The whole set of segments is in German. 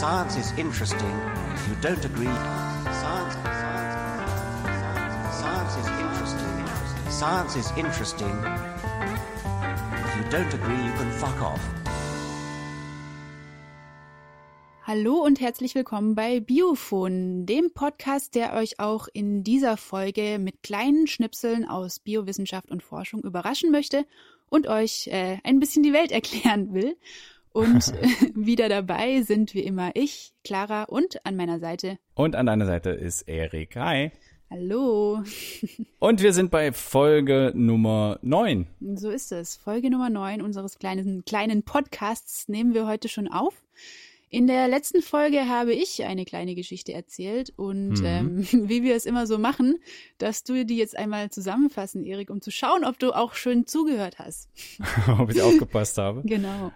Science is interesting. If you don't agree, science, science, science is interesting. Science is interesting. If you don't agree, you can fuck off. Hallo und herzlich willkommen bei Biophon, dem Podcast, der euch auch in dieser Folge mit kleinen Schnipseln aus Biowissenschaft und Forschung überraschen möchte und euch äh, ein bisschen die Welt erklären will. Und wieder dabei sind wie immer ich, Clara und an meiner Seite. Und an deiner Seite ist Erik. Hi. Hallo. Und wir sind bei Folge Nummer 9. So ist es. Folge Nummer 9 unseres kleinen, kleinen Podcasts nehmen wir heute schon auf. In der letzten Folge habe ich eine kleine Geschichte erzählt und mhm. ähm, wie wir es immer so machen, dass du die jetzt einmal zusammenfassen, Erik, um zu schauen, ob du auch schön zugehört hast. ob ich aufgepasst habe. Genau.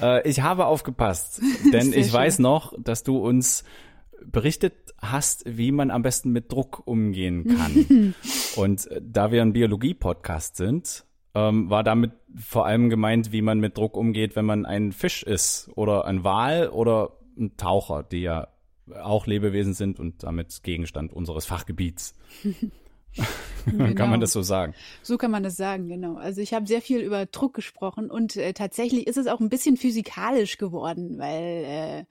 Äh, ich habe aufgepasst, denn ich schön. weiß noch, dass du uns berichtet hast, wie man am besten mit Druck umgehen kann. und äh, da wir ein Biologie-Podcast sind, ähm, war damit vor allem gemeint, wie man mit Druck umgeht, wenn man ein Fisch ist oder ein Wal oder ein Taucher, die ja auch Lebewesen sind und damit Gegenstand unseres Fachgebiets. genau. Kann man das so sagen? So kann man das sagen, genau. Also ich habe sehr viel über Druck gesprochen und äh, tatsächlich ist es auch ein bisschen physikalisch geworden, weil äh,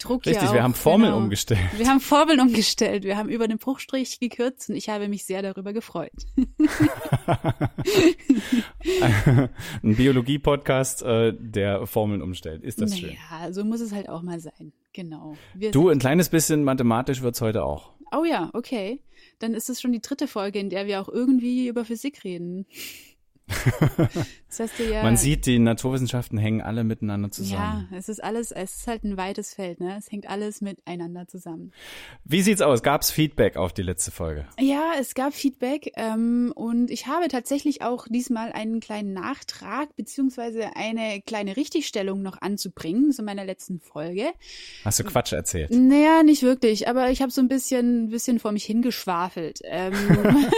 Druck Richtig, ja auch, wir haben Formeln genau, umgestellt. Wir haben Formeln umgestellt. Wir haben über den Bruchstrich gekürzt und ich habe mich sehr darüber gefreut. Ein Biologie-Podcast, äh, der Formeln umstellt. Ist das naja, schön? Ja, so muss es halt auch mal sein. Genau. Wir du, ein kleines bisschen mathematisch wird's heute auch. Oh ja, okay. Dann ist es schon die dritte Folge, in der wir auch irgendwie über Physik reden. Das heißt ja, Man sieht, die Naturwissenschaften hängen alle miteinander zusammen. Ja, es ist alles, es ist halt ein weites Feld, ne? Es hängt alles miteinander zusammen. Wie sieht's aus? Gab's Feedback auf die letzte Folge? Ja, es gab Feedback ähm, und ich habe tatsächlich auch diesmal einen kleinen Nachtrag beziehungsweise eine kleine Richtigstellung noch anzubringen zu meiner letzten Folge. Hast du Quatsch erzählt? Naja, nicht wirklich, aber ich habe so ein bisschen, ein bisschen vor mich hingeschwafelt. Ähm,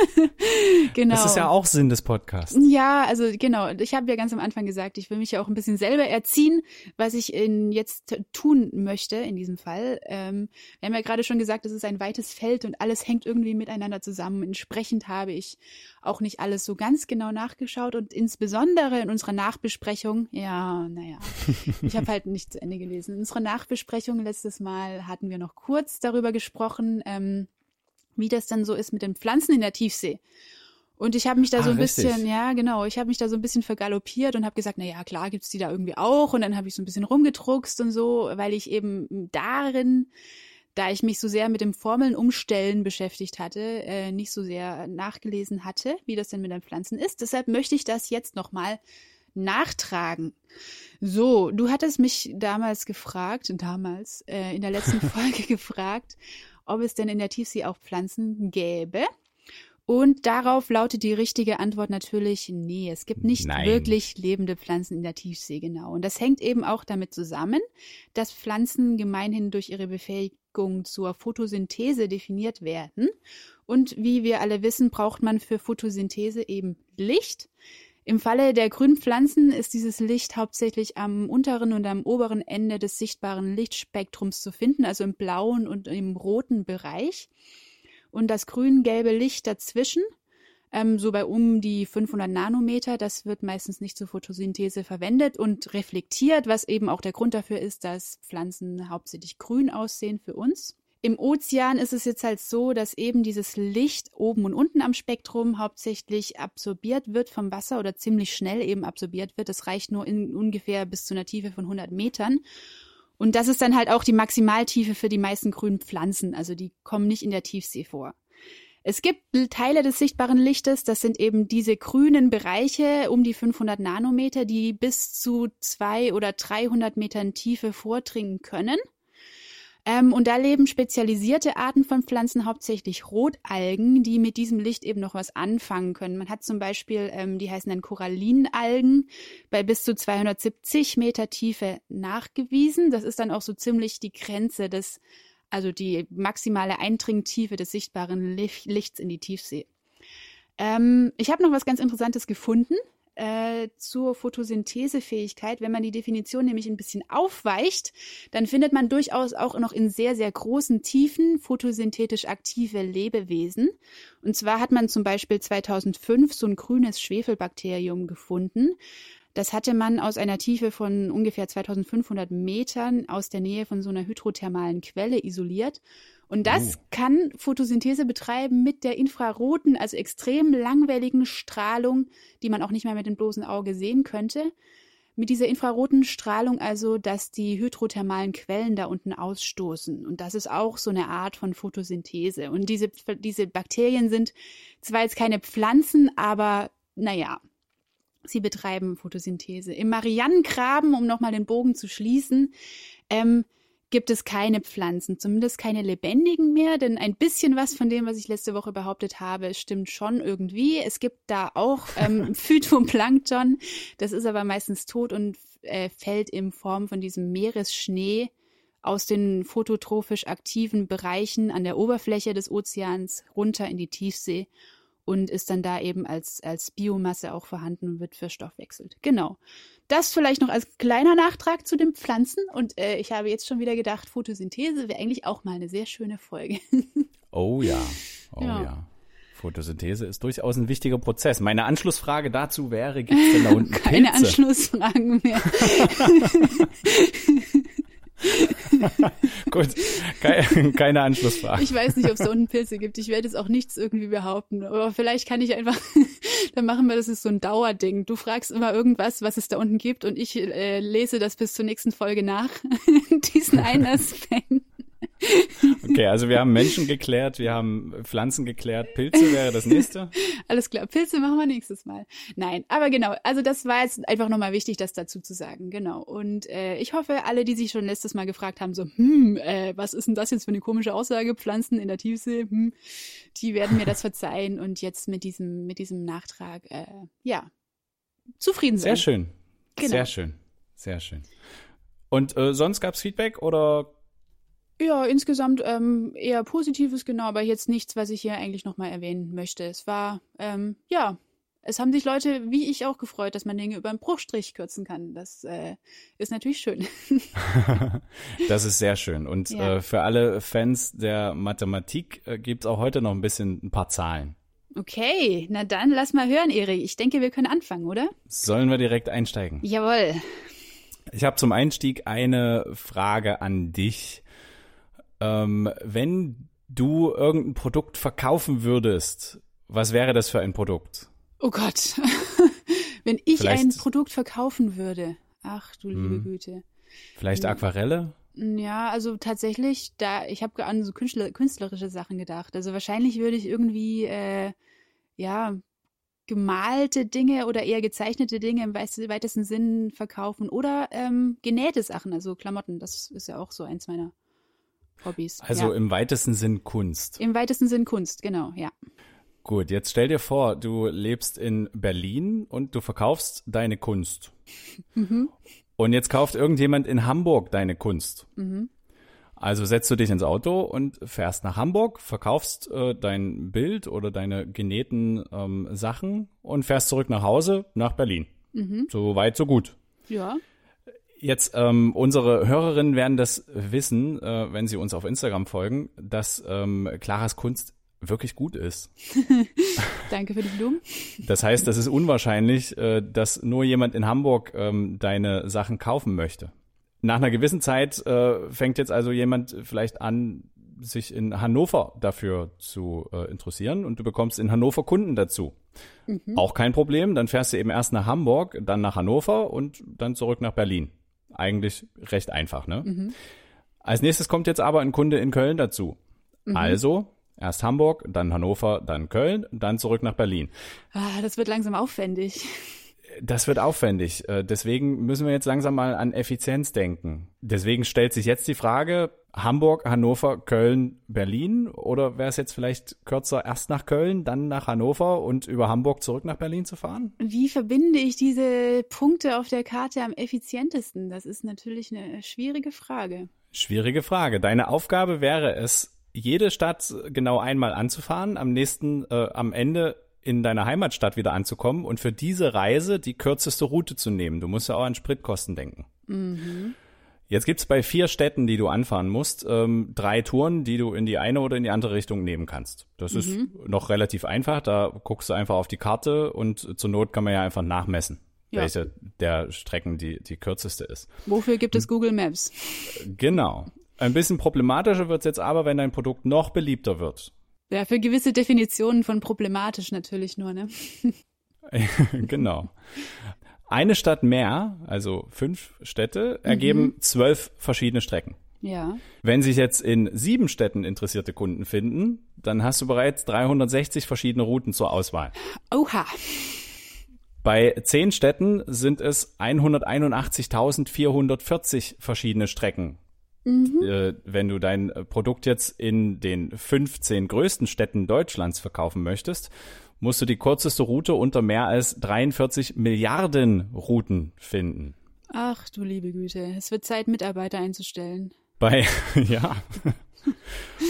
genau. Das ist ja auch Sinn des Podcasts. Ja, also genau ich habe ja ganz am Anfang gesagt, ich will mich ja auch ein bisschen selber erziehen, was ich in jetzt tun möchte in diesem Fall. Ähm, wir haben ja gerade schon gesagt, es ist ein weites Feld und alles hängt irgendwie miteinander zusammen. Entsprechend habe ich auch nicht alles so ganz genau nachgeschaut und insbesondere in unserer Nachbesprechung, ja, naja, ich habe halt nicht zu Ende gelesen. In unserer Nachbesprechung letztes Mal hatten wir noch kurz darüber gesprochen, ähm, wie das dann so ist mit den Pflanzen in der Tiefsee. Und ich habe mich da ah, so ein richtig. bisschen, ja, genau, ich habe mich da so ein bisschen vergaloppiert und habe gesagt, na ja, klar gibt's die da irgendwie auch. Und dann habe ich so ein bisschen rumgedruckst und so, weil ich eben darin, da ich mich so sehr mit dem Formeln umstellen beschäftigt hatte, äh, nicht so sehr nachgelesen hatte, wie das denn mit den Pflanzen ist. Deshalb möchte ich das jetzt nochmal nachtragen. So, du hattest mich damals gefragt, damals, äh, in der letzten Folge gefragt, ob es denn in der Tiefsee auch Pflanzen gäbe. Und darauf lautet die richtige Antwort natürlich, nee, es gibt nicht Nein. wirklich lebende Pflanzen in der Tiefsee, genau. Und das hängt eben auch damit zusammen, dass Pflanzen gemeinhin durch ihre Befähigung zur Photosynthese definiert werden. Und wie wir alle wissen, braucht man für Photosynthese eben Licht. Im Falle der grünen Pflanzen ist dieses Licht hauptsächlich am unteren und am oberen Ende des sichtbaren Lichtspektrums zu finden, also im blauen und im roten Bereich und das grün-gelbe Licht dazwischen, ähm, so bei um die 500 Nanometer, das wird meistens nicht zur Photosynthese verwendet und reflektiert, was eben auch der Grund dafür ist, dass Pflanzen hauptsächlich grün aussehen für uns. Im Ozean ist es jetzt halt so, dass eben dieses Licht oben und unten am Spektrum hauptsächlich absorbiert wird vom Wasser oder ziemlich schnell eben absorbiert wird. Das reicht nur in ungefähr bis zu einer Tiefe von 100 Metern. Und das ist dann halt auch die Maximaltiefe für die meisten grünen Pflanzen. Also die kommen nicht in der Tiefsee vor. Es gibt Teile des sichtbaren Lichtes, das sind eben diese grünen Bereiche um die 500 Nanometer, die bis zu zwei oder 300 Metern Tiefe vordringen können. Ähm, und da leben spezialisierte Arten von Pflanzen, hauptsächlich Rotalgen, die mit diesem Licht eben noch was anfangen können. Man hat zum Beispiel, ähm, die heißen dann Korallinalgen, bei bis zu 270 Meter Tiefe nachgewiesen. Das ist dann auch so ziemlich die Grenze des, also die maximale Eindringtiefe des sichtbaren Lichts in die Tiefsee. Ähm, ich habe noch was ganz Interessantes gefunden. Äh, zur Photosynthesefähigkeit. Wenn man die Definition nämlich ein bisschen aufweicht, dann findet man durchaus auch noch in sehr, sehr großen Tiefen photosynthetisch aktive Lebewesen. Und zwar hat man zum Beispiel 2005 so ein grünes Schwefelbakterium gefunden. Das hatte man aus einer Tiefe von ungefähr 2500 Metern aus der Nähe von so einer hydrothermalen Quelle isoliert. Und das oh. kann Photosynthese betreiben mit der infraroten, also extrem langwelligen Strahlung, die man auch nicht mehr mit dem bloßen Auge sehen könnte. Mit dieser infraroten Strahlung also, dass die hydrothermalen Quellen da unten ausstoßen. Und das ist auch so eine Art von Photosynthese. Und diese, diese Bakterien sind zwar jetzt keine Pflanzen, aber naja, sie betreiben Photosynthese. Im Marianengraben, um nochmal den Bogen zu schließen, ähm, gibt es keine Pflanzen, zumindest keine lebendigen mehr, denn ein bisschen was von dem, was ich letzte Woche behauptet habe, stimmt schon irgendwie. Es gibt da auch ähm, Phytoplankton, das ist aber meistens tot und äh, fällt in Form von diesem Meeresschnee aus den phototrophisch aktiven Bereichen an der Oberfläche des Ozeans runter in die Tiefsee und ist dann da eben als, als Biomasse auch vorhanden und wird verstoffwechselt. Genau. Das vielleicht noch als kleiner Nachtrag zu den Pflanzen. Und äh, ich habe jetzt schon wieder gedacht, Photosynthese wäre eigentlich auch mal eine sehr schöne Folge. oh ja, oh ja. ja. Photosynthese ist durchaus ein wichtiger Prozess. Meine Anschlussfrage dazu wäre, gibt es denn da unten Keine Pilze? Anschlussfragen mehr. Gut, keine, keine Anschlussfrage. Ich weiß nicht, ob es da unten Pilze gibt. Ich werde jetzt auch nichts irgendwie behaupten. Aber vielleicht kann ich einfach, dann machen wir das ist so ein Dauerding. Du fragst immer irgendwas, was es da unten gibt und ich äh, lese das bis zur nächsten Folge nach. Diesen einen Aspekt. Okay, also wir haben Menschen geklärt, wir haben Pflanzen geklärt, Pilze wäre das nächste. Alles klar, Pilze machen wir nächstes Mal. Nein, aber genau, also das war jetzt einfach nochmal wichtig, das dazu zu sagen, genau. Und äh, ich hoffe, alle, die sich schon letztes Mal gefragt haben, so, hm, äh, was ist denn das jetzt für eine komische Aussage, Pflanzen in der Tiefsee, hm, die werden mir das verzeihen und jetzt mit diesem, mit diesem Nachtrag, äh, ja, zufrieden sein. Sehr schön, genau. sehr schön, sehr schön. Und äh, sonst gab's Feedback oder ja, insgesamt ähm, eher Positives, genau, aber jetzt nichts, was ich hier eigentlich nochmal erwähnen möchte. Es war, ähm, ja, es haben sich Leute wie ich auch gefreut, dass man Dinge über einen Bruchstrich kürzen kann. Das äh, ist natürlich schön. das ist sehr schön. Und ja. äh, für alle Fans der Mathematik äh, gibt es auch heute noch ein bisschen ein paar Zahlen. Okay, na dann lass mal hören, Erik. Ich denke, wir können anfangen, oder? Sollen wir direkt einsteigen? Jawohl. Ich habe zum Einstieg eine Frage an dich. Ähm, wenn du irgendein Produkt verkaufen würdest, was wäre das für ein Produkt? Oh Gott. wenn ich Vielleicht, ein Produkt verkaufen würde. Ach du liebe hm. Güte. Vielleicht Aquarelle? Ja, also tatsächlich, da ich habe an so Künstler, künstlerische Sachen gedacht. Also wahrscheinlich würde ich irgendwie äh, ja gemalte Dinge oder eher gezeichnete Dinge im weitesten Sinn verkaufen oder ähm, genähte Sachen, also Klamotten. Das ist ja auch so eins meiner Hobbys. Also ja. im weitesten Sinn Kunst. Im weitesten Sinn Kunst, genau, ja. Gut, jetzt stell dir vor, du lebst in Berlin und du verkaufst deine Kunst. Mhm. Und jetzt kauft irgendjemand in Hamburg deine Kunst. Mhm. Also setzt du dich ins Auto und fährst nach Hamburg, verkaufst äh, dein Bild oder deine genähten ähm, Sachen und fährst zurück nach Hause nach Berlin. Mhm. So weit, so gut. Ja. Jetzt, ähm, unsere Hörerinnen werden das wissen, äh, wenn sie uns auf Instagram folgen, dass ähm, Claras Kunst wirklich gut ist. Danke für die Blumen. Das heißt, das ist unwahrscheinlich, äh, dass nur jemand in Hamburg ähm, deine Sachen kaufen möchte. Nach einer gewissen Zeit äh, fängt jetzt also jemand vielleicht an, sich in Hannover dafür zu äh, interessieren und du bekommst in Hannover Kunden dazu. Mhm. Auch kein Problem, dann fährst du eben erst nach Hamburg, dann nach Hannover und dann zurück nach Berlin. Eigentlich recht einfach, ne? Mhm. Als nächstes kommt jetzt aber ein Kunde in Köln dazu. Mhm. Also erst Hamburg, dann Hannover, dann Köln, dann zurück nach Berlin. Ah, das wird langsam aufwendig. Das wird aufwendig. Äh, deswegen müssen wir jetzt langsam mal an Effizienz denken. Deswegen stellt sich jetzt die Frage, Hamburg, Hannover, Köln, Berlin? Oder wäre es jetzt vielleicht kürzer, erst nach Köln, dann nach Hannover und über Hamburg zurück nach Berlin zu fahren? Wie verbinde ich diese Punkte auf der Karte am effizientesten? Das ist natürlich eine schwierige Frage. Schwierige Frage. Deine Aufgabe wäre es, jede Stadt genau einmal anzufahren, am nächsten, äh, am Ende in deiner Heimatstadt wieder anzukommen und für diese Reise die kürzeste Route zu nehmen. Du musst ja auch an Spritkosten denken. Mhm. Jetzt gibt's bei vier Städten, die du anfahren musst, ähm, drei Touren, die du in die eine oder in die andere Richtung nehmen kannst. Das mhm. ist noch relativ einfach. Da guckst du einfach auf die Karte und zur Not kann man ja einfach nachmessen, ja. welche der Strecken die, die kürzeste ist. Wofür gibt es Google Maps? Genau. Ein bisschen problematischer wird's jetzt aber, wenn dein Produkt noch beliebter wird. Ja, für gewisse Definitionen von problematisch natürlich nur, ne? genau. Eine Stadt mehr, also fünf Städte, ergeben mhm. zwölf verschiedene Strecken. Ja. Wenn sich jetzt in sieben Städten interessierte Kunden finden, dann hast du bereits 360 verschiedene Routen zur Auswahl. Oha. Bei zehn Städten sind es 181.440 verschiedene Strecken. Mhm. Äh, wenn du dein Produkt jetzt in den 15 größten Städten Deutschlands verkaufen möchtest, musst du die kürzeste Route unter mehr als 43 Milliarden Routen finden. Ach du liebe Güte, es wird Zeit, Mitarbeiter einzustellen. Bei, ja.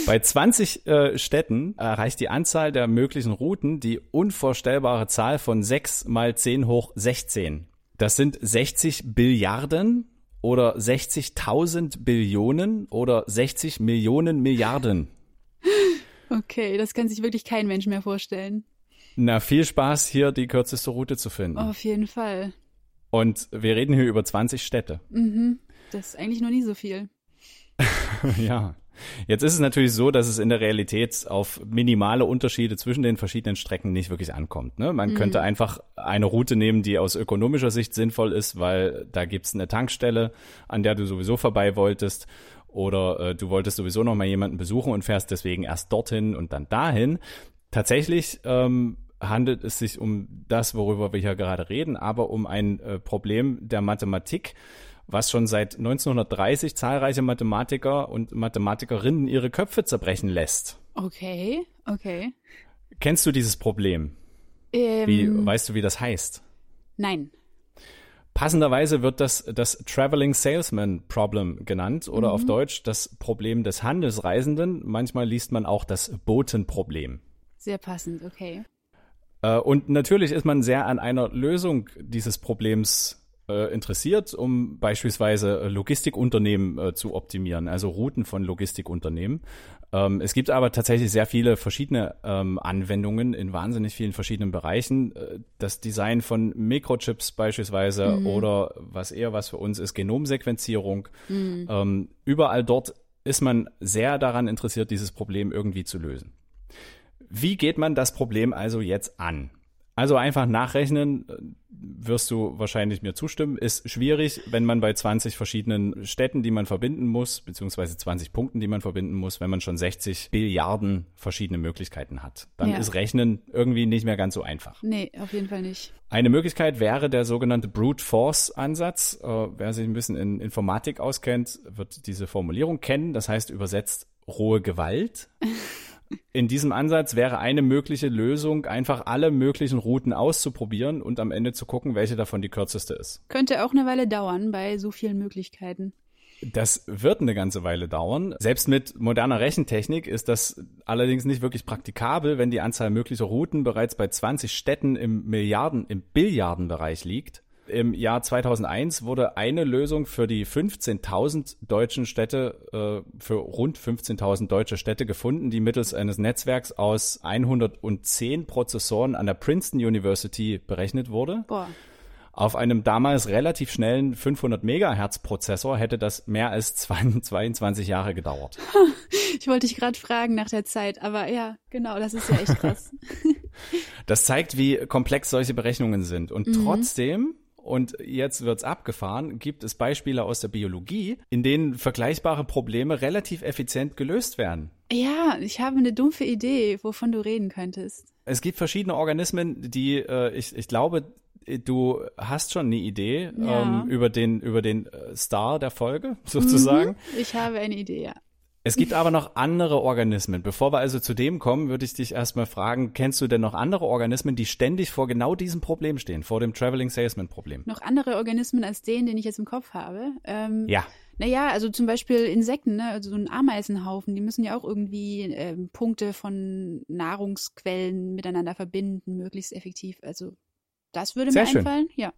Bei 20 äh, Städten erreicht die Anzahl der möglichen Routen die unvorstellbare Zahl von 6 mal 10 hoch 16. Das sind 60 Billiarden oder 60.000 Billionen oder 60 Millionen Milliarden. Okay, das kann sich wirklich kein Mensch mehr vorstellen. Na, viel Spaß, hier die kürzeste Route zu finden. Auf jeden Fall. Und wir reden hier über 20 Städte. Mhm. Das ist eigentlich noch nie so viel. ja. Jetzt ist es natürlich so, dass es in der Realität auf minimale Unterschiede zwischen den verschiedenen Strecken nicht wirklich ankommt. Ne? Man mhm. könnte einfach eine Route nehmen, die aus ökonomischer Sicht sinnvoll ist, weil da gibt's eine Tankstelle, an der du sowieso vorbei wolltest. Oder äh, du wolltest sowieso noch mal jemanden besuchen und fährst deswegen erst dorthin und dann dahin. Tatsächlich ähm, handelt es sich um das, worüber wir hier gerade reden, aber um ein äh, Problem der Mathematik, was schon seit 1930 zahlreiche Mathematiker und Mathematikerinnen ihre Köpfe zerbrechen lässt. Okay, okay. Kennst du dieses Problem? Ähm, wie, weißt du, wie das heißt? Nein. Passenderweise wird das das Traveling Salesman Problem genannt oder mhm. auf Deutsch das Problem des Handelsreisenden. Manchmal liest man auch das Botenproblem. Sehr passend, okay. Äh, und natürlich ist man sehr an einer Lösung dieses Problems äh, interessiert, um beispielsweise äh, Logistikunternehmen äh, zu optimieren, also Routen von Logistikunternehmen. Ähm, es gibt aber tatsächlich sehr viele verschiedene ähm, Anwendungen in wahnsinnig vielen verschiedenen Bereichen. Äh, das Design von Mikrochips beispielsweise mhm. oder was eher was für uns ist, Genomsequenzierung. Mhm. Ähm, überall dort ist man sehr daran interessiert, dieses Problem irgendwie zu lösen. Wie geht man das Problem also jetzt an? Also einfach nachrechnen, äh, wirst du wahrscheinlich mir zustimmen, ist schwierig, wenn man bei 20 verschiedenen Städten, die man verbinden muss, beziehungsweise 20 Punkten, die man verbinden muss, wenn man schon 60 Billiarden verschiedene Möglichkeiten hat. Dann ja. ist Rechnen irgendwie nicht mehr ganz so einfach. Nee, auf jeden Fall nicht. Eine Möglichkeit wäre der sogenannte Brute Force Ansatz. Äh, wer sich ein bisschen in Informatik auskennt, wird diese Formulierung kennen. Das heißt übersetzt rohe Gewalt. In diesem Ansatz wäre eine mögliche Lösung, einfach alle möglichen Routen auszuprobieren und am Ende zu gucken, welche davon die kürzeste ist. Könnte auch eine Weile dauern bei so vielen Möglichkeiten. Das wird eine ganze Weile dauern. Selbst mit moderner Rechentechnik ist das allerdings nicht wirklich praktikabel, wenn die Anzahl möglicher Routen bereits bei 20 Städten im Milliarden, im Billiardenbereich liegt. Im Jahr 2001 wurde eine Lösung für die 15.000 deutschen Städte, äh, für rund 15.000 deutsche Städte gefunden, die mittels eines Netzwerks aus 110 Prozessoren an der Princeton University berechnet wurde. Boah. Auf einem damals relativ schnellen 500 Megahertz Prozessor hätte das mehr als 22 Jahre gedauert. Ich wollte dich gerade fragen nach der Zeit, aber ja, genau, das ist ja echt krass. Das zeigt, wie komplex solche Berechnungen sind. Und mhm. trotzdem und jetzt wird's abgefahren, gibt es Beispiele aus der Biologie, in denen vergleichbare Probleme relativ effizient gelöst werden. Ja, ich habe eine dumpfe Idee, wovon du reden könntest. Es gibt verschiedene Organismen, die, äh, ich, ich glaube, du hast schon eine Idee ja. ähm, über den, über den äh, Star der Folge, sozusagen. Mhm, ich habe eine Idee, ja. Es gibt aber noch andere Organismen. Bevor wir also zu dem kommen, würde ich dich erstmal fragen, kennst du denn noch andere Organismen, die ständig vor genau diesem Problem stehen, vor dem Traveling Salesman Problem? Noch andere Organismen als den, den ich jetzt im Kopf habe? Ähm, ja. Naja, also zum Beispiel Insekten, ne? also so ein Ameisenhaufen, die müssen ja auch irgendwie äh, Punkte von Nahrungsquellen miteinander verbinden, möglichst effektiv. Also das würde Sehr mir schön. einfallen, ja.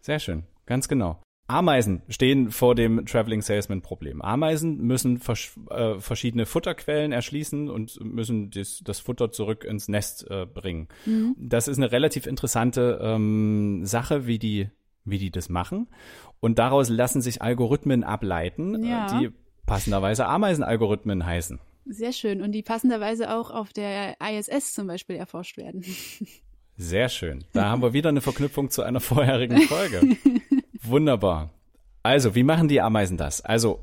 Sehr schön, ganz genau. Ameisen stehen vor dem Traveling Salesman Problem. Ameisen müssen vers äh, verschiedene Futterquellen erschließen und müssen das, das Futter zurück ins Nest äh, bringen. Mhm. Das ist eine relativ interessante ähm, Sache, wie die, wie die das machen. Und daraus lassen sich Algorithmen ableiten, Ja. äh, die passenderweise Ameisenalgorithmen heißen. Sehr schön. Und die passenderweise auch auf der ISS zum Beispiel erforscht werden. Sehr schön. Da haben wir wieder eine Verknüpfung zu einer vorherigen Folge. Wunderbar. Also, wie machen die Ameisen das? Also,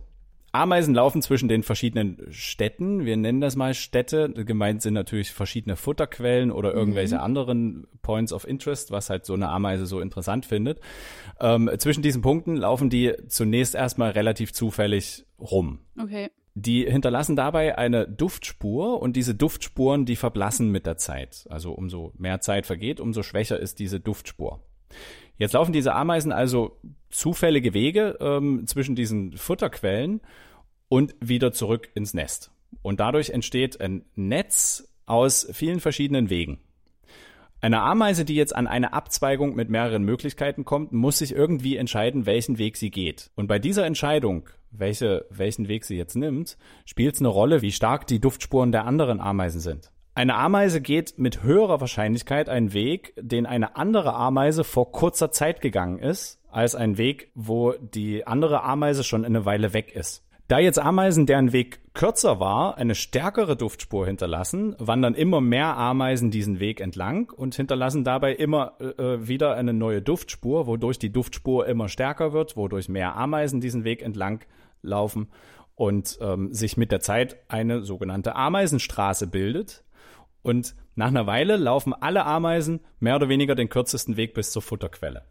Ameisen laufen zwischen den verschiedenen Städten. Wir nennen das mal Städte. Gemeint sind natürlich verschiedene Futterquellen oder irgendwelche anderen Points of Interest, was halt so eine Ameise so interessant findet. Ähm, zwischen diesen Punkten laufen die zunächst erstmal relativ zufällig rum. Okay. Die hinterlassen dabei eine Duftspur und diese Duftspuren, die verblassen mit der Zeit. Also umso mehr Zeit vergeht, umso schwächer ist diese Duftspur. Jetzt laufen diese Ameisen also zufällige Wege ähm, zwischen diesen Futterquellen und wieder zurück ins Nest. Und dadurch entsteht ein Netz aus vielen verschiedenen Wegen. Eine Ameise, die jetzt an eine Abzweigung mit mehreren Möglichkeiten kommt, muss sich irgendwie entscheiden, welchen Weg sie geht. Und bei dieser Entscheidung, welche, welchen Weg sie jetzt nimmt, spielt es eine Rolle, wie stark die Duftspuren der anderen Ameisen sind. Eine Ameise geht mit höherer Wahrscheinlichkeit einen Weg, den eine andere Ameise vor kurzer Zeit gegangen ist, als ein Weg, wo die andere Ameise schon eine Weile weg ist. Da jetzt Ameisen, deren Weg kürzer war, eine stärkere Duftspur hinterlassen, wandern immer mehr Ameisen diesen Weg entlang und hinterlassen dabei immer äh, wieder eine neue Duftspur, wodurch die Duftspur immer stärker wird, wodurch mehr Ameisen diesen Weg entlang laufen und ähm, sich mit der Zeit eine sogenannte Ameisenstraße bildet. Und nach einer Weile laufen alle Ameisen mehr oder weniger den kürzesten Weg bis zur Futterquelle.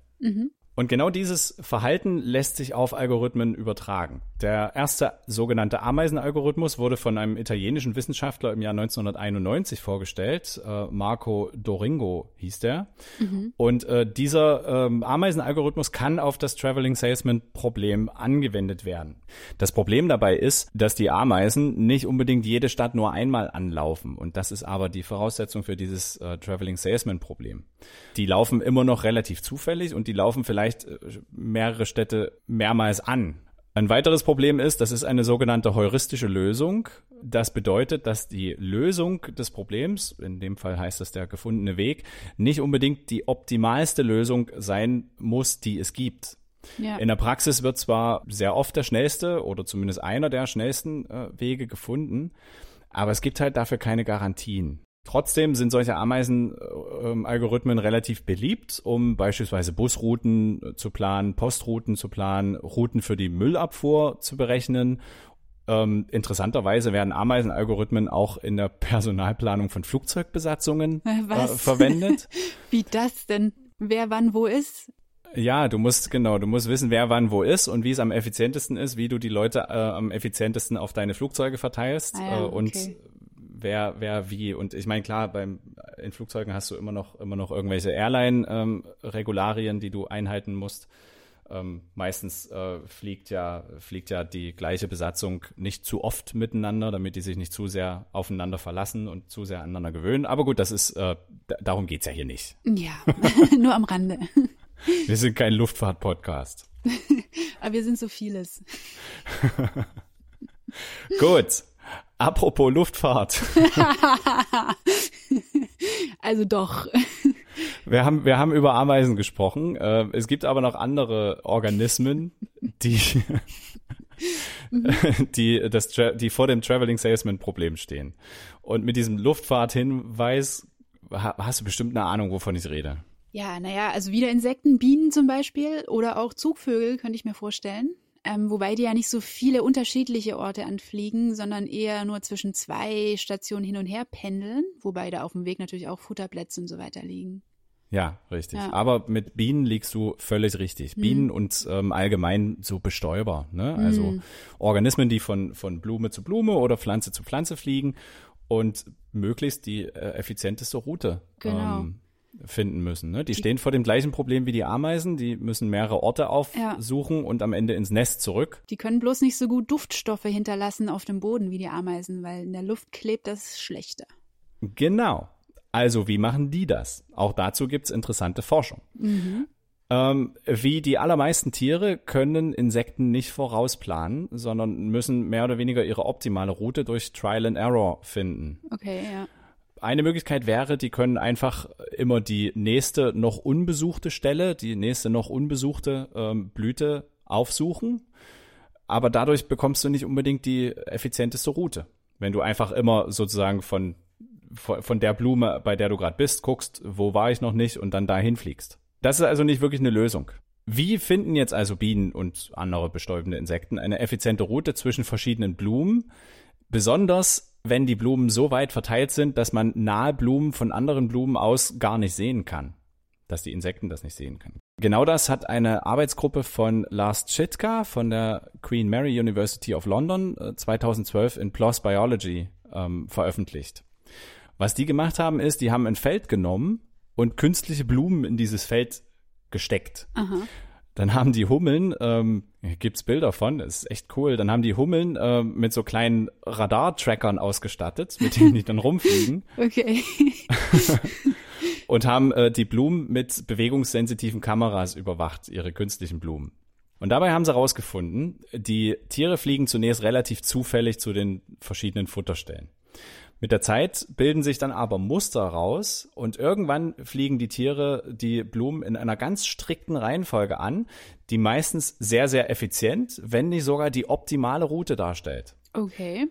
Und genau dieses Verhalten lässt sich auf Algorithmen übertragen. Der erste sogenannte Ameisenalgorithmus wurde von einem italienischen Wissenschaftler im Jahr 1991 vorgestellt. Äh, Marco Doringo hieß der. Und äh, dieser ähm, Ameisenalgorithmus kann auf das Traveling Salesman Problem angewendet werden. Das Problem dabei ist, dass die Ameisen nicht unbedingt jede Stadt nur einmal anlaufen. Und das ist aber die Voraussetzung für dieses äh, Traveling Salesman Problem. Die laufen immer noch relativ zufällig und die laufen vielleicht äh, mehrere Städte mehrmals an. Ein weiteres Problem ist, das ist eine sogenannte heuristische Lösung. Das bedeutet, dass die Lösung des Problems, in dem Fall heißt das der gefundene Weg, nicht unbedingt die optimalste Lösung sein muss, die es gibt. Ja. In der Praxis wird zwar sehr oft der schnellste oder zumindest einer der schnellsten äh, Wege gefunden, aber es gibt halt dafür keine Garantien. Trotzdem sind solche Ameisen-Algorithmen relativ beliebt, um beispielsweise Busrouten äh, zu planen, Postrouten zu planen, Routen für die Müllabfuhr zu berechnen. Ähm, interessanterweise werden Ameisenalgorithmen auch in der Personalplanung von Flugzeugbesatzungen Äh, äh, verwendet. Wie das denn? Wer wann wo ist? Ja, du musst, genau, du musst wissen, wer wann wo ist und wie es am effizientesten ist, wie du die Leute äh, am effizientesten auf deine Flugzeuge verteilst Ah ja, äh, und okay. Wer, wer wie. Und ich meine, klar, beim, in Flugzeugen hast du immer noch, immer noch irgendwelche Airline-Regularien, die du einhalten musst. Ähm, meistens äh, fliegt ja, fliegt ja die gleiche Besatzung nicht zu oft miteinander, damit die sich nicht zu sehr aufeinander verlassen und zu sehr aneinander gewöhnen. Aber gut, das ist, äh, darum geht's ja hier nicht. Ja, nur am Rande. Wir sind kein Luftfahrt-Podcast. Aber wir sind so vieles. Gut. Apropos Luftfahrt. Also doch. Wir haben, wir haben über Ameisen gesprochen. Äh, es gibt aber noch andere Organismen, die, die, das, die vor dem Traveling Salesman Problem stehen. Und mit diesem Luftfahrthinweis ha- hast du bestimmt eine Ahnung, wovon ich rede. Ja, naja, also wieder Insekten, Bienen zum Beispiel oder auch Zugvögel, könnte ich mir vorstellen. Ähm, wobei die ja nicht so viele unterschiedliche Orte anfliegen, sondern eher nur zwischen zwei Stationen hin und her pendeln, wobei da auf dem Weg natürlich auch Futterplätze und so weiter liegen. Ja, richtig. Ja. Aber mit Bienen liegst du völlig richtig. Bienen und ähm, allgemein so Bestäuber, ne? Also Organismen, die von, von Blume zu Blume oder Pflanze zu Pflanze fliegen und möglichst die äh, effizienteste Route Genau. ähm, finden müssen. Ne? Die, die, stehen vor dem gleichen Problem wie die Ameisen. Die müssen mehrere Orte aufsuchen ja. und am Ende ins Nest zurück. Die können bloß nicht so gut Duftstoffe hinterlassen auf dem Boden wie die Ameisen, weil in der Luft klebt das schlechter. Genau. Also wie machen die das? Auch dazu gibt's interessante Forschung. Mhm. Ähm, wie die allermeisten Tiere können Insekten nicht vorausplanen, sondern müssen mehr oder weniger ihre optimale Route durch Trial and Error finden. Okay, ja. Eine Möglichkeit wäre, die können einfach immer die nächste noch unbesuchte Stelle, die nächste noch unbesuchte ähm, Blüte aufsuchen. Aber dadurch bekommst du nicht unbedingt die effizienteste Route. Wenn du einfach immer sozusagen von, von der Blume, bei der du gerade bist, guckst, wo war ich noch nicht und dann dahin fliegst. Das ist also nicht wirklich eine Lösung. Wie finden jetzt also Bienen und andere bestäubende Insekten eine effiziente Route zwischen verschiedenen Blumen? Besonders wenn die Blumen so weit verteilt sind, dass man nahe Blumen von anderen Blumen aus gar nicht sehen kann. Dass die Insekten das nicht sehen können. Genau das hat eine Arbeitsgruppe von Lars Chitka von der Queen Mary University of London 2012 äh, in PLOS Biology ähm, veröffentlicht. Was die gemacht haben, ist, die haben ein Feld genommen und künstliche Blumen in dieses Feld gesteckt. Aha. Dann haben die Hummeln, ähm, gibt's Bilder von, das ist echt cool. Dann haben die Hummeln äh, mit so kleinen Radar-Trackern ausgestattet, mit denen die dann rumfliegen. Okay. und haben äh, die Blumen mit bewegungssensitiven Kameras überwacht, ihre künstlichen Blumen. Und dabei haben sie herausgefunden, die Tiere fliegen zunächst relativ zufällig zu den verschiedenen Futterstellen. Mit der Zeit bilden sich dann aber Muster raus und irgendwann fliegen die Tiere die Blumen in einer ganz strikten Reihenfolge an, die meistens sehr, sehr effizient, wenn nicht sogar die optimale Route darstellt. Okay.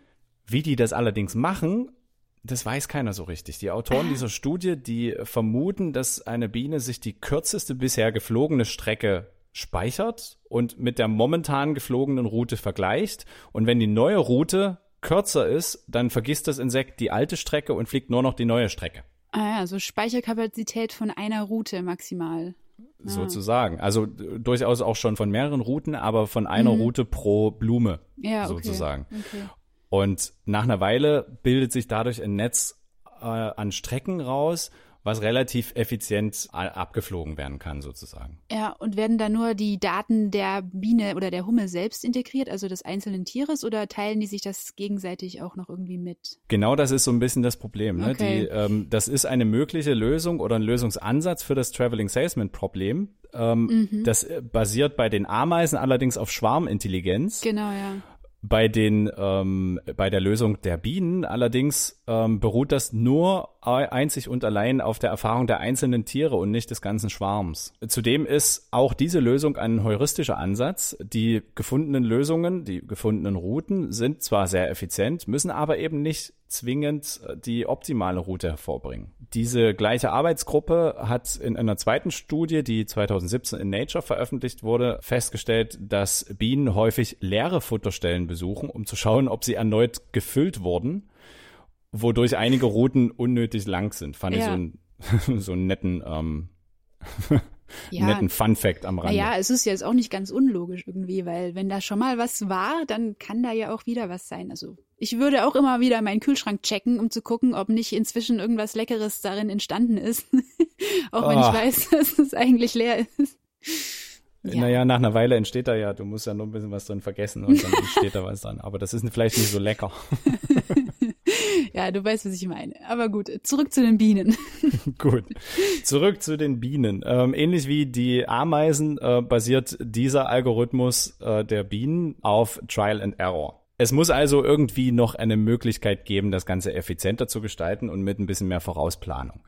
Wie die das allerdings machen, das weiß keiner so richtig. Die Autoren dieser Studie, die vermuten, dass eine Biene sich die kürzeste bisher geflogene Strecke speichert und mit der momentan geflogenen Route vergleicht. Und wenn die neue Route kürzer ist, dann vergisst das Insekt die alte Strecke und fliegt nur noch die neue Strecke. Ah ja, so Speicherkapazität von einer Route maximal. Ah. Sozusagen. Also durchaus auch schon von mehreren Routen, aber von einer mhm. Route pro Blume ja, sozusagen. Okay. Okay. Und nach einer Weile bildet sich dadurch ein Netz äh, an Strecken raus was relativ effizient abgeflogen werden kann, sozusagen. Ja, und werden da nur die Daten der Biene oder der Hummel selbst integriert, also des einzelnen Tieres, oder teilen die sich das gegenseitig auch noch irgendwie mit? Genau das ist so ein bisschen das Problem. Ne? Okay. Die, ähm, das ist eine mögliche Lösung oder ein Lösungsansatz für das Traveling Salesman-Problem. Ähm, mhm. Das äh, basiert bei den Ameisen allerdings auf Schwarmintelligenz. Genau, ja. Bei den ähm, bei der Lösung der Bienen allerdings ähm, beruht das nur einzig und allein auf der Erfahrung der einzelnen Tiere und nicht des ganzen Schwarms. Zudem ist auch diese Lösung ein heuristischer Ansatz. Die gefundenen Lösungen, die gefundenen Routen sind zwar sehr effizient, müssen aber eben nicht zwingend äh, die optimale Route hervorbringen. Diese gleiche Arbeitsgruppe hat in einer zweiten Studie, die 2017 in Nature veröffentlicht wurde, festgestellt, dass Bienen häufig leere Futterstellen besuchen, um zu schauen, ob sie erneut gefüllt wurden, wodurch einige Routen unnötig lang sind. Fand ja. ich so, ein, so einen netten ähm, ja, netten Fun Fact am Rande. Ja, es ist jetzt auch nicht ganz unlogisch irgendwie, weil wenn da schon mal was war, dann kann da ja auch wieder was sein. Also ich würde auch immer wieder meinen Kühlschrank checken, um zu gucken, ob nicht inzwischen irgendwas Leckeres darin entstanden ist. auch wenn oh. ich ah. weiß, dass es eigentlich leer ist. Ja. Naja, nach einer Weile entsteht da ja, du musst ja nur ein bisschen was drin vergessen und dann entsteht da was dran. Aber das ist vielleicht nicht so lecker. Ja, du weißt, was ich meine. Aber gut, zurück zu den Bienen. gut, zurück zu den Bienen. Ähm, ähnlich wie die Ameisen äh, basiert dieser Algorithmus äh, der Bienen auf Trial and Error. Es muss also irgendwie noch eine Möglichkeit geben, das Ganze effizienter zu gestalten und mit ein bisschen mehr Vorausplanung.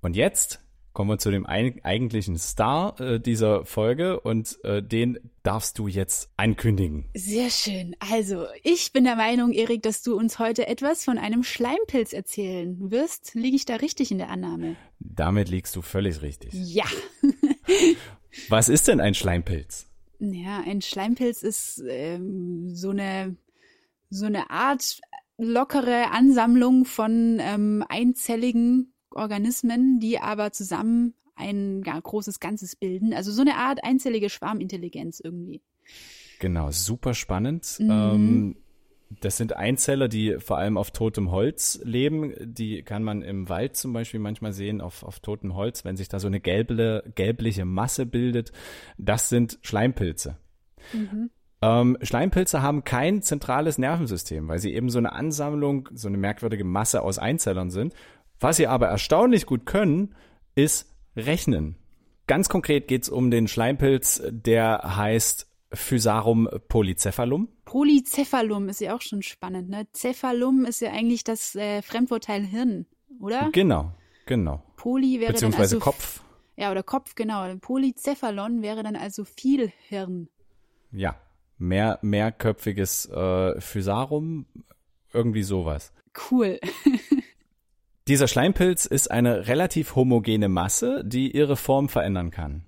Und jetzt kommen wir zu dem eigentlichen Star äh, dieser Folge und äh, den darfst du jetzt ankündigen. Sehr schön. Also, ich bin der Meinung, Erik, dass du uns heute etwas von einem Schleimpilz erzählen wirst. Liege ich da richtig in der Annahme? Damit liegst du völlig richtig. Ja. Was ist denn ein Schleimpilz? Ja, ein Schleimpilz ist ähm, so eine so eine Art lockere Ansammlung von ähm, einzelligen Organismen, die aber zusammen ein ja, großes Ganzes bilden. Also so eine Art einzellige Schwarmintelligenz irgendwie. Genau, super spannend. Mhm. Ähm, Das sind Einzeller, die vor allem auf totem Holz leben. Die kann man im Wald zum Beispiel manchmal sehen, auf, auf totem Holz, wenn sich da so eine gelble, gelbliche Masse bildet. Das sind Schleimpilze. Mhm. Ähm, Schleimpilze haben kein zentrales Nervensystem, weil sie eben so eine Ansammlung, so eine merkwürdige Masse aus Einzellern sind. Was sie aber erstaunlich gut können, ist rechnen. Ganz konkret geht es um den Schleimpilz, der heißt Physarum polycephalum. Polycephalum ist ja auch schon spannend, ne? Cephalum ist ja eigentlich das äh, Fremdwortteil Hirn, oder? Genau, genau. Poly wäre Beziehungsweise dann also, Kopf. Ja, oder Kopf, genau. Polycephalon wäre dann also viel Hirn. Ja, mehr mehrköpfiges äh, Physarum, irgendwie sowas. Cool. Dieser Schleimpilz ist eine relativ homogene Masse, die ihre Form verändern kann.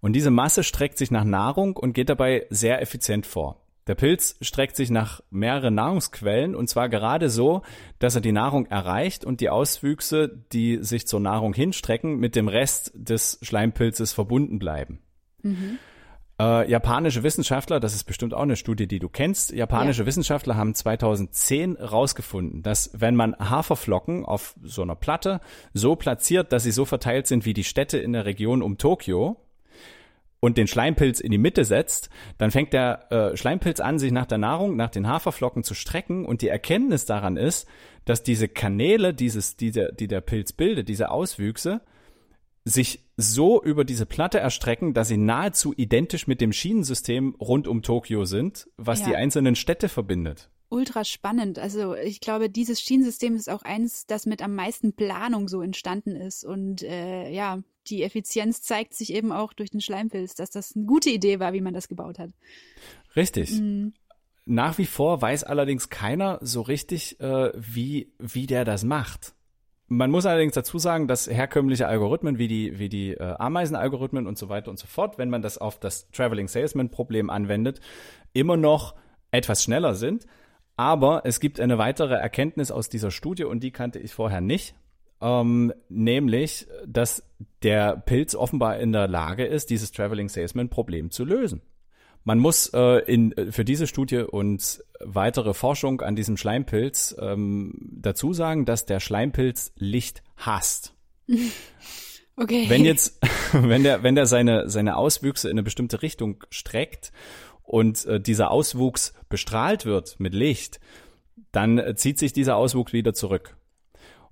Und diese Masse streckt sich nach Nahrung und geht dabei sehr effizient vor. Der Pilz streckt sich nach mehreren Nahrungsquellen und zwar gerade so, dass er die Nahrung erreicht und die Auswüchse, die sich zur Nahrung hinstrecken, mit dem Rest des Schleimpilzes verbunden bleiben. Mhm. Äh, japanische Wissenschaftler, das ist bestimmt auch eine Studie, die du kennst, japanische ja. Wissenschaftler haben 2010 rausgefunden, dass wenn man Haferflocken auf so einer Platte so platziert, dass sie so verteilt sind wie die Städte in der Region um Tokio, und den Schleimpilz in die Mitte setzt, dann fängt der äh, Schleimpilz an, sich nach der Nahrung, nach den Haferflocken zu strecken. Und die Erkenntnis daran ist, dass diese Kanäle, dieses, die, der, die der Pilz bildet, diese Auswüchse, sich so über diese Platte erstrecken, dass sie nahezu identisch mit dem Schienensystem rund um Tokio sind, was ja. die einzelnen Städte verbindet ultra spannend. Also ich glaube, dieses Schienensystem ist auch eins, das mit am meisten Planung so entstanden ist. Und äh, ja, die Effizienz zeigt sich eben auch durch den Schleimpilz, dass das eine gute Idee war, wie man das gebaut hat. Richtig. Mhm. Nach wie vor weiß allerdings keiner so richtig, äh, wie, wie der das macht. Man muss allerdings dazu sagen, dass herkömmliche Algorithmen wie die, wie die äh, Ameisenalgorithmen und so weiter und so fort, wenn man das auf das Traveling Salesman Problem anwendet, immer noch etwas schneller sind. Aber es gibt eine weitere Erkenntnis aus dieser Studie und die kannte ich vorher nicht. Ähm, nämlich, dass der Pilz offenbar in der Lage ist, dieses Traveling Salesman Problem zu lösen. Man muss äh, in, für diese Studie und weitere Forschung an diesem Schleimpilz ähm, dazu sagen, dass der Schleimpilz Licht hasst. Okay. Wenn jetzt, wenn der, wenn der seine, seine Auswüchse in eine bestimmte Richtung streckt und äh, dieser Auswuchs bestrahlt wird mit Licht, dann äh, zieht sich dieser Auswuchs wieder zurück.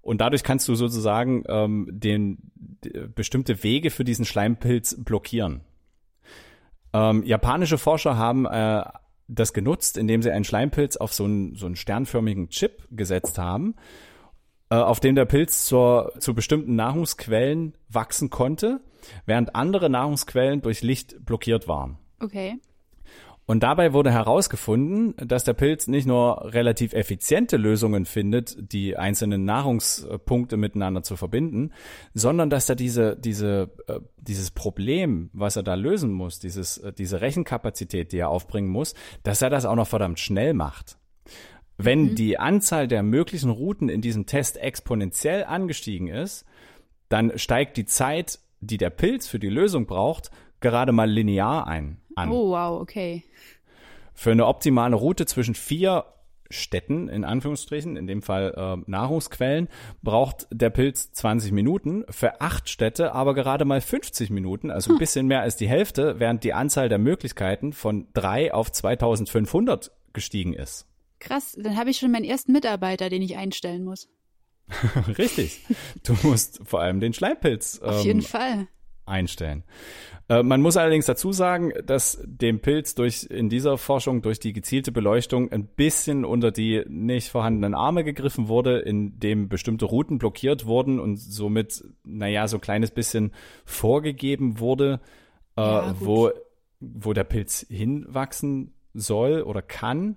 Und dadurch kannst du sozusagen ähm, den, bestimmte Wege für diesen Schleimpilz blockieren. Ähm, japanische Forscher haben äh, das genutzt, indem sie einen Schleimpilz auf so einen, so einen sternförmigen Chip gesetzt haben, äh, auf dem der Pilz zur, zu bestimmten Nahrungsquellen wachsen konnte, während andere Nahrungsquellen durch Licht blockiert waren. Okay. Und dabei wurde herausgefunden, dass der Pilz nicht nur relativ effiziente Lösungen findet, die einzelnen Nahrungspunkte miteinander zu verbinden, sondern dass er diese, diese, äh, dieses Problem, was er da lösen muss, dieses, äh, diese Rechenkapazität, die er aufbringen muss, dass er das auch noch verdammt schnell macht. Wenn mhm. die Anzahl der möglichen Routen in diesem Test exponentiell angestiegen ist, dann steigt die Zeit, die der Pilz für die Lösung braucht, gerade mal linear ein. An. Oh, wow, okay. Für eine optimale Route zwischen vier Städten, in Anführungsstrichen, in dem Fall äh, Nahrungsquellen, braucht der Pilz 20 Minuten, für acht Städte aber gerade mal 50 Minuten, also ein bisschen mehr als die Hälfte, während die Anzahl der Möglichkeiten von drei auf 2500 gestiegen ist. Krass, dann habe ich schon meinen ersten Mitarbeiter, den ich einstellen muss. Richtig. Du musst vor allem den Schleimpilz ähm, Auf jeden Fall einstellen. Äh, man muss allerdings dazu sagen, dass dem Pilz durch in dieser Forschung durch die gezielte Beleuchtung ein bisschen unter die nicht vorhandenen Arme gegriffen wurde, indem bestimmte Routen blockiert wurden und somit, naja, so ein kleines bisschen vorgegeben wurde, äh, ja, wo, wo der Pilz hinwachsen soll oder kann.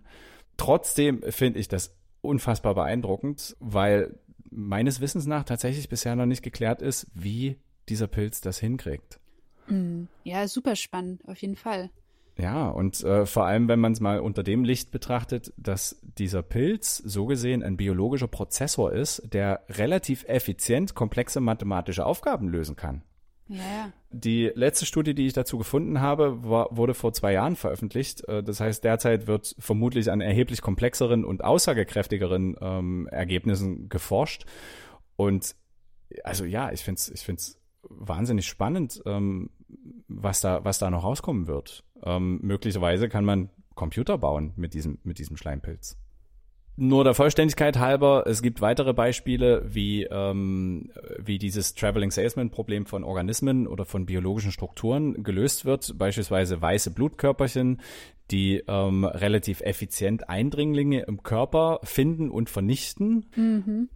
Trotzdem finde ich das unfassbar beeindruckend, weil meines Wissens nach tatsächlich bisher noch nicht geklärt ist, wie dieser Pilz das hinkriegt. Mhm. Ja, super spannend, auf jeden Fall. Ja, und äh, vor allem, wenn man es mal unter dem Licht betrachtet, dass dieser Pilz so gesehen ein biologischer Prozessor ist, der relativ effizient komplexe mathematische Aufgaben lösen kann. Ja. Die letzte Studie, die ich dazu gefunden habe, war, wurde vor zwei Jahren veröffentlicht. Äh, das heißt, derzeit wird vermutlich an erheblich komplexeren und aussagekräftigeren ähm, Ergebnissen geforscht. Und also ja, ich finde es ich find's wahnsinnig spannend, ähm, was, da, was da noch rauskommen wird. Ähm, möglicherweise kann man Computer bauen mit diesem, mit diesem Schleimpilz. Nur der Vollständigkeit halber, es gibt weitere Beispiele, wie, ähm, wie dieses Traveling Salesman Problem von Organismen oder von biologischen Strukturen gelöst wird. Beispielsweise weiße Blutkörperchen, die ähm, relativ effizient Eindringlinge im Körper finden und vernichten. Mhm.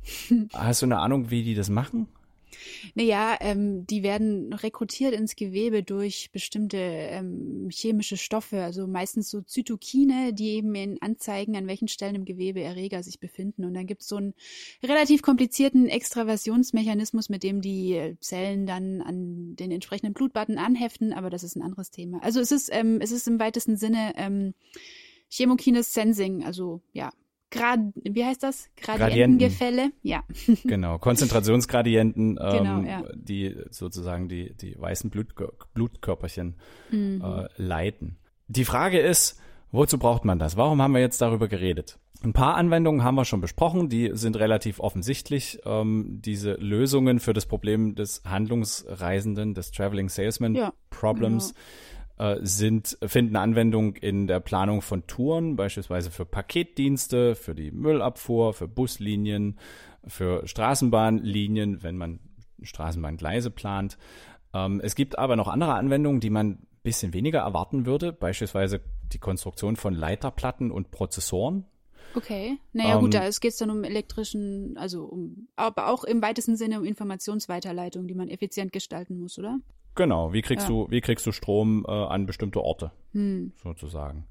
Hast du eine Ahnung, wie die das machen? Naja, ähm, die werden rekrutiert ins Gewebe durch bestimmte ähm, chemische Stoffe, also meistens so Zytokine, die eben in anzeigen, an welchen Stellen im Gewebe Erreger sich befinden. Und dann gibt es so einen relativ komplizierten Extravasionsmechanismus, mit dem die Zellen dann an den entsprechenden Blutbutton anheften, aber das ist ein anderes Thema. Also es ist, ähm, es ist im weitesten Sinne ähm, chemokines Sensing, also ja, Grad, wie heißt das? Gradientengefälle, ja. Genau, Konzentrationsgradienten, ähm, genau, ja. die sozusagen die, die weißen Blut, Blutkörperchen mhm. äh, leiten. Die Frage ist, wozu braucht man das? Warum haben wir jetzt darüber geredet? Ein paar Anwendungen haben wir schon besprochen, die sind relativ offensichtlich. Ähm, diese Lösungen für das Problem des Handlungsreisenden, des Traveling Salesman ja, Problems. Genau sind, finden Anwendung in der Planung von Touren, beispielsweise für Paketdienste, für die Müllabfuhr, für Buslinien, für Straßenbahnlinien, wenn man Straßenbahngleise plant. Ähm, es gibt aber noch andere Anwendungen, die man ein bisschen weniger erwarten würde, beispielsweise die Konstruktion von Leiterplatten und Prozessoren. Okay. Naja, gut, ähm, da geht es dann um elektrischen, also um, aber auch im weitesten Sinne um Informationsweiterleitung, die man effizient gestalten muss, oder? Genau, wie kriegst ja. du, wie kriegst du Strom äh, an bestimmte Orte, hm. sozusagen.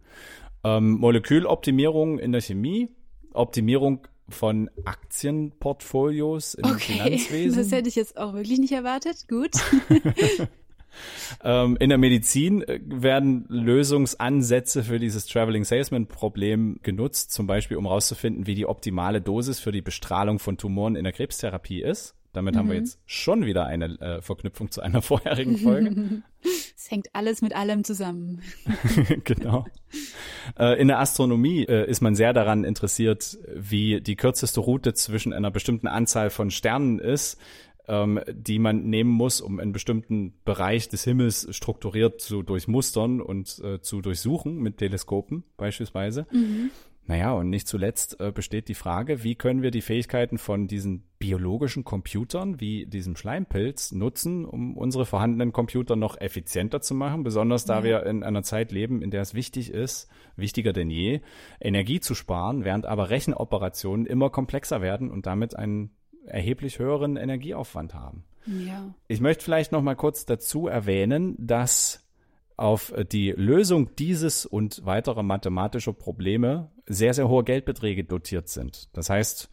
Ähm, Moleküloptimierung in der Chemie, Optimierung von Aktienportfolios im okay. Finanzwesen. Das hätte ich jetzt auch wirklich nicht erwartet. Gut. ähm, in der Medizin äh, werden Lösungsansätze für dieses Traveling Salesman Problem genutzt, zum Beispiel um herauszufinden, wie die optimale Dosis für die Bestrahlung von Tumoren in der Krebstherapie ist. Damit mhm. haben wir mhm. jetzt schon wieder eine äh, Verknüpfung zu einer vorherigen Folge. es hängt alles mit allem zusammen. genau. Äh, in der Astronomie äh, ist man sehr daran interessiert, wie die kürzeste Route zwischen einer bestimmten Anzahl von Sternen ist, ähm, die man nehmen muss, um einen bestimmten Bereich des Himmels strukturiert zu durchmustern und äh, zu durchsuchen mit Teleskopen beispielsweise. Mhm. Naja, und nicht zuletzt äh, besteht die Frage, wie können wir die Fähigkeiten von diesen biologischen Computern wie diesem Schleimpilz nutzen, um unsere vorhandenen Computer noch effizienter zu machen, besonders da ja. wir in einer Zeit leben, in der es wichtig ist, wichtiger denn je, Energie zu sparen, während aber Rechenoperationen immer komplexer werden und damit einen erheblich höheren Energieaufwand haben. Ja. Ich möchte vielleicht noch mal kurz dazu erwähnen, dass auf die Lösung dieses und weiterer mathematischer Probleme sehr, sehr hohe Geldbeträge dotiert sind. Das heißt,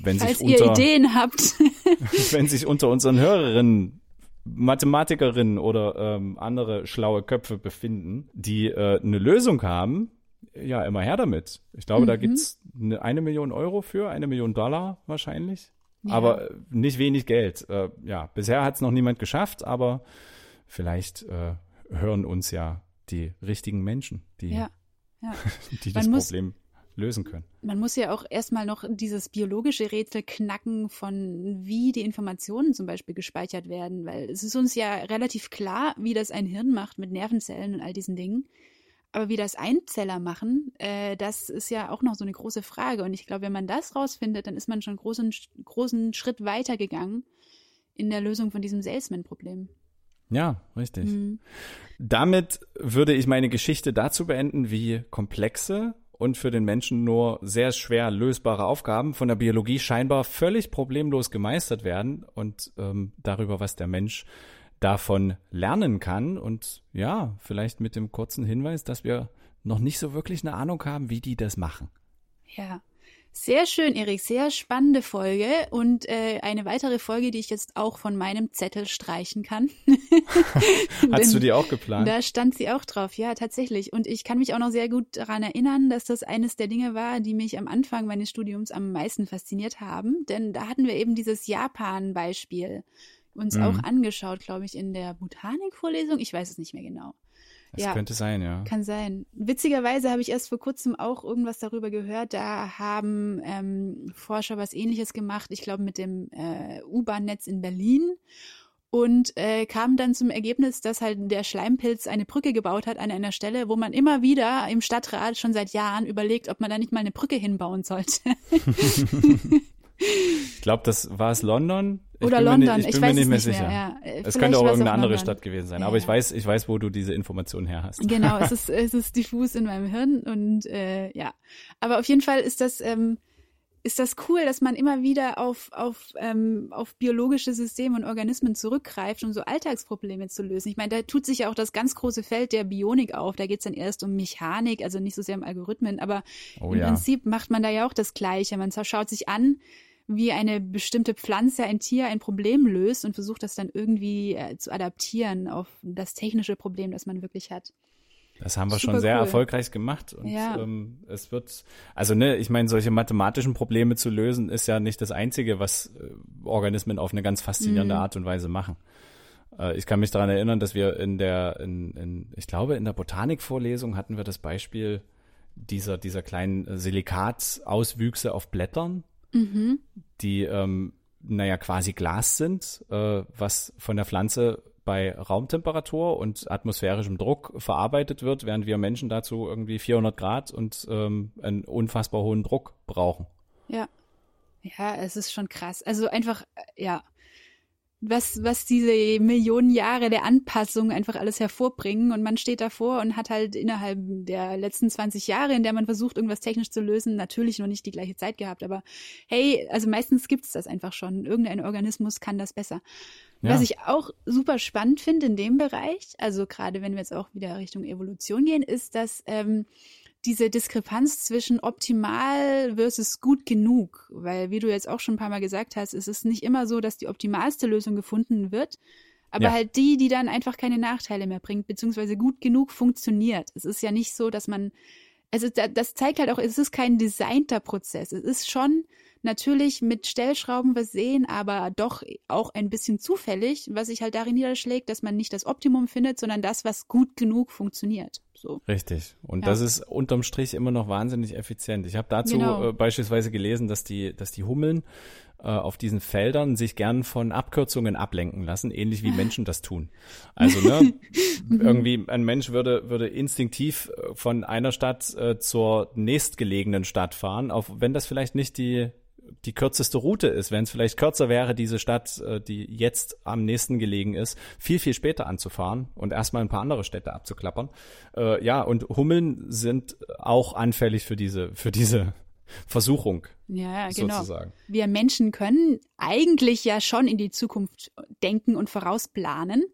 wenn Falls sich unter, ihr Ideen habt. wenn sich unter unseren Hörerinnen Mathematikerinnen oder ähm, andere schlaue Köpfe befinden, die äh, eine Lösung haben, ja, immer her damit. Ich glaube, mhm. da gibt's eine, eine Million Euro für, eine Million Dollar wahrscheinlich. Ja. Aber nicht wenig Geld. Äh, ja, bisher hat es noch niemand geschafft, aber vielleicht äh, hören uns ja die richtigen Menschen, die, ja, ja. die das muss, Problem lösen können. Man muss ja auch erstmal noch dieses biologische Rätsel knacken von wie die Informationen zum Beispiel gespeichert werden, weil es ist uns ja relativ klar, wie das ein Hirn macht mit Nervenzellen und all diesen Dingen. Aber wie das Einzeller machen, äh, das ist ja auch noch so eine große Frage. Und ich glaube, wenn man das rausfindet, dann ist man schon einen großen, großen Schritt weitergegangen in der Lösung von diesem Salesman-Problem. Ja, richtig. Mhm. Damit würde ich meine Geschichte dazu beenden, wie komplexe und für den Menschen nur sehr schwer lösbare Aufgaben von der Biologie scheinbar völlig problemlos gemeistert werden und ähm, darüber, was der Mensch davon lernen kann. Und ja, vielleicht mit dem kurzen Hinweis, dass wir noch nicht so wirklich eine Ahnung haben, wie die das machen. Ja. Sehr schön, Erik. Sehr spannende Folge und äh, eine weitere Folge, die ich jetzt auch von meinem Zettel streichen kann. Hast du die auch geplant? Da stand sie auch drauf, ja, tatsächlich. Und ich kann mich auch noch sehr gut daran erinnern, dass das eines der Dinge war, die mich am Anfang meines Studiums am meisten fasziniert haben. Denn da hatten wir eben dieses Japan-Beispiel uns mhm. auch angeschaut, glaube ich, in der Botanikvorlesung. Ich weiß es nicht mehr genau. Das ja, könnte sein, ja. Kann sein. Witzigerweise habe ich erst vor kurzem auch irgendwas darüber gehört. Da haben ähm, Forscher was ähnliches gemacht, ich glaube mit dem äh, U-Bahn-Netz in Berlin und äh, kam dann zum Ergebnis, dass halt der Schleimpilz eine Brücke gebaut hat an einer Stelle, wo man immer wieder im Stadtrat schon seit Jahren überlegt, ob man da nicht mal eine Brücke hinbauen sollte. ich glaube, das war es London. Oder London, ich, bin mir nicht mehr sicher. Ja. Es könnte auch irgendeine andere London. Stadt gewesen sein, ja, aber ich weiß, ich weiß, wo du diese Informationen her hast. Genau, es ist, es ist diffus in meinem Hirn und äh, ja. Aber auf jeden Fall ist das ähm, ist das cool, dass man immer wieder auf, auf, ähm, auf biologische Systeme und Organismen zurückgreift, um so Alltagsprobleme zu lösen. Ich meine, da tut sich ja auch das ganz große Feld der Bionik auf. Da geht es dann erst um Mechanik, also nicht so sehr um Algorithmen, aber oh, im ja. Prinzip macht man da ja auch das Gleiche. Man schaut sich an, wie eine bestimmte Pflanze, ein Tier ein Problem löst und versucht das dann irgendwie äh, zu adaptieren auf das technische Problem, das man wirklich hat. Das haben wir Super schon sehr cool. erfolgreich gemacht. Und ja. ähm, es wird, also ne, ich meine, solche mathematischen Probleme zu lösen, ist ja nicht das Einzige, was äh, Organismen auf eine ganz faszinierende mhm. Art und Weise machen. Äh, ich kann mich daran erinnern, dass wir in der, in, in, ich glaube, in der Botanikvorlesung hatten wir das Beispiel dieser, dieser kleinen Silikatauswüchse auf Blättern, mhm. die ähm, naja quasi Glas sind, äh, was von der Pflanze bei Raumtemperatur und atmosphärischem Druck verarbeitet wird, während wir Menschen dazu irgendwie 400 Grad und ähm, einen unfassbar hohen Druck brauchen. Ja. Ja, es ist schon krass. Also einfach, äh, ja, was, was diese Millionen Jahre der Anpassung einfach alles hervorbringen. Und man steht davor und hat halt innerhalb der letzten 20 Jahre, in der man versucht, irgendwas technisch zu lösen, natürlich noch nicht die gleiche Zeit gehabt. Aber hey, also meistens gibt's das einfach schon. Irgendein Organismus kann das besser. Ja. Was ich auch super spannend finde in dem Bereich, also gerade wenn wir jetzt auch wieder Richtung Evolution gehen, ist, dass ähm, diese Diskrepanz zwischen optimal versus gut genug, weil wie du jetzt auch schon ein paar Mal gesagt hast, es ist nicht immer so, dass die optimalste Lösung gefunden wird, aber ja. halt die, die dann einfach keine Nachteile mehr bringt, beziehungsweise gut genug funktioniert. Es ist ja nicht so, dass man, also das zeigt halt auch, es ist kein designter Prozess. Es ist schon natürlich mit Stellschrauben versehen, aber doch auch ein bisschen zufällig, was sich halt darin niederschlägt, dass man nicht das Optimum findet, sondern das, was gut genug funktioniert. So. Richtig. Und ja. das ist unterm Strich immer noch wahnsinnig effizient. Ich habe dazu genau. äh, beispielsweise gelesen, dass die, dass die Hummeln äh, auf diesen Feldern sich gern von Abkürzungen ablenken lassen, ähnlich wie Menschen das tun. Also ne, irgendwie ein Mensch würde würde instinktiv äh, von einer Stadt äh, zur nächstgelegenen Stadt fahren, auch wenn das vielleicht nicht die die kürzeste Route ist, wenn es vielleicht kürzer wäre, diese Stadt, äh, die jetzt am nächsten gelegen ist, viel, viel später anzufahren und erstmal ein paar andere Städte abzuklappern. Äh, ja, und Hummeln sind auch anfällig für diese, für diese Versuchung. Ja, genau. Sozusagen. Wir Menschen können eigentlich ja schon in die Zukunft denken und vorausplanen.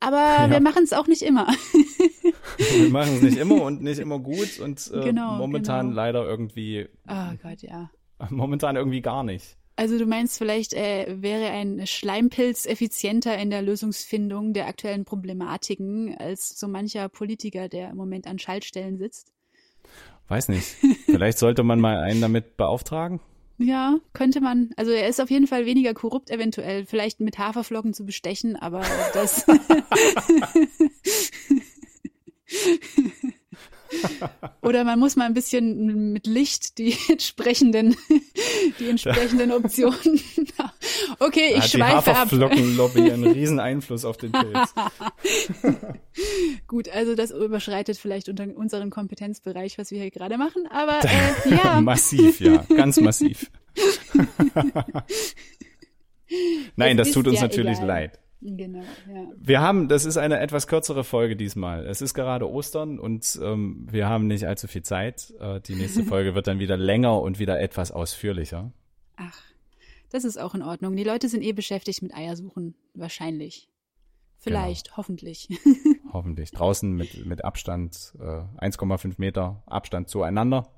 Aber ja. wir machen es auch nicht immer. wir machen es nicht immer und nicht immer gut und äh, genau, momentan genau. leider irgendwie. Oh Gott, ja. Momentan irgendwie gar nicht. Also du meinst, vielleicht äh, wäre ein Schleimpilz effizienter in der Lösungsfindung der aktuellen Problematiken als so mancher Politiker, der im Moment an Schaltstellen sitzt? Weiß nicht. Vielleicht sollte man mal einen damit beauftragen. Ja, könnte man. Also er ist auf jeden Fall weniger korrupt eventuell. Vielleicht mit Haferflocken zu bestechen, aber das. Oder man muss mal ein bisschen mit Licht die entsprechenden, die entsprechenden Optionen. okay, ich schweife ab. Die Haferflockenlobby einen riesen Einfluss auf den Pilz. Gut, also das überschreitet vielleicht unter unseren Kompetenzbereich, was wir hier gerade machen, aber äh, ja. massiv, ja, ganz massiv. Nein, das, das tut uns ja natürlich egal. leid. Genau, ja. Wir haben, das ist eine etwas kürzere Folge diesmal. Es ist gerade Ostern und ähm, wir haben nicht allzu viel Zeit. Äh, die nächste Folge wird dann wieder länger und wieder etwas ausführlicher. Ach, das ist auch in Ordnung. Die Leute sind eh beschäftigt mit Eiersuchen, wahrscheinlich. Vielleicht, genau. hoffentlich. hoffentlich. Draußen mit, mit Abstand, äh, 1,5 Meter Abstand zueinander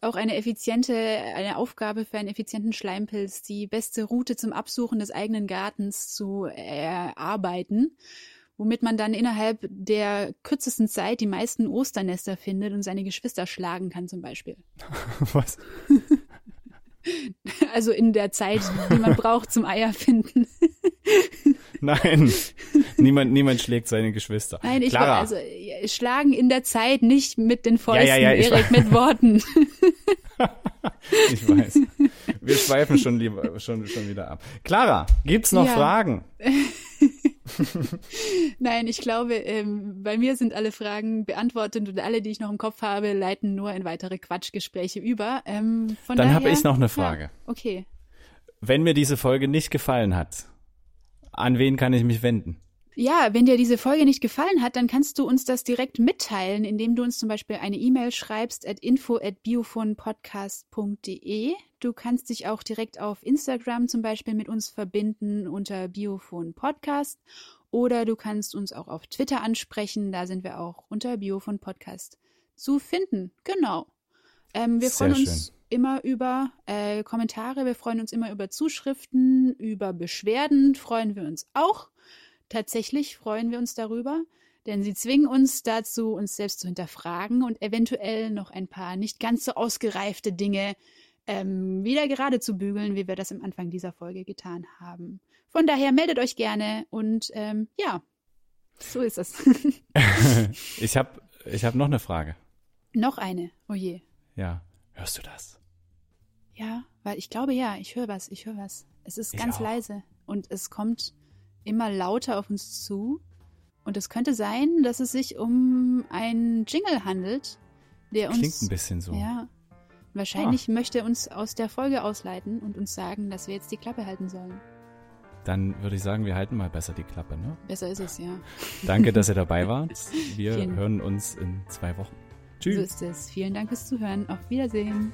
auch eine effiziente, eine Aufgabe für einen effizienten Schleimpilz, die beste Route zum Absuchen des eigenen Gartens zu erarbeiten, womit man dann innerhalb der kürzesten Zeit die meisten Osternester findet und seine Geschwister schlagen kann zum Beispiel. Was? Also in der Zeit, die man braucht zum Eier finden. Nein, niemand, niemand schlägt seine Geschwister. Nein, ich Clara. also schlagen in der Zeit, nicht mit den Fäusten, Ja, ja, ja, Erik, mit Worten. Ich weiß. Wir schweifen schon lieber, schon, schon wieder ab. Clara, gibt's noch Ja. Fragen? Nein, ich glaube, ähm, bei mir sind alle Fragen beantwortet und alle, die ich noch im Kopf habe, leiten nur in weitere Quatschgespräche über. Ähm, Dann habe ich noch eine Frage. Ja, okay. Wenn mir diese Folge nicht gefallen hat, an wen kann ich mich wenden? Ja, wenn dir diese Folge nicht gefallen hat, dann kannst du uns das direkt mitteilen, indem du uns zum Beispiel eine E-Mail schreibst at info at biophonpodcast.de. Du kannst dich auch direkt auf Instagram zum Beispiel mit uns verbinden unter Biophon Podcast oder du kannst uns auch auf Twitter ansprechen. Da sind wir auch unter Biophon Podcast zu finden. Genau. Ähm, wir Sehr freuen uns schön. immer über äh, Kommentare, wir freuen uns immer über Zuschriften, über Beschwerden freuen wir uns auch. Tatsächlich freuen wir uns darüber, denn sie zwingen uns dazu, uns selbst zu hinterfragen und eventuell noch ein paar nicht ganz so ausgereifte Dinge ähm, wieder gerade zu bügeln, wie wir das am Anfang dieser Folge getan haben. Von daher meldet euch gerne und ähm, ja, so ist es. Ich habe ich hab noch eine Frage. noch eine. Oh je. Ja. Hörst du das? Ja, weil ich glaube ja, ich höre was, ich höre was. Es ist Ich ganz auch. leise und es kommt immer lauter auf uns zu. Und es könnte sein, dass es sich um einen Jingle handelt, der uns. Klingt ein bisschen so. Ah. Ja. Wahrscheinlich möchte er uns aus der Folge ausleiten und uns sagen, dass wir jetzt die Klappe halten sollen. Dann würde ich sagen, wir halten mal besser die Klappe. Ne? Besser ist es, ja. Danke, dass ihr dabei wart. Wir Vielen- hören uns in zwei Wochen. So Tschüss. ist es. Vielen Dank fürs Zuhören. Auf Wiedersehen.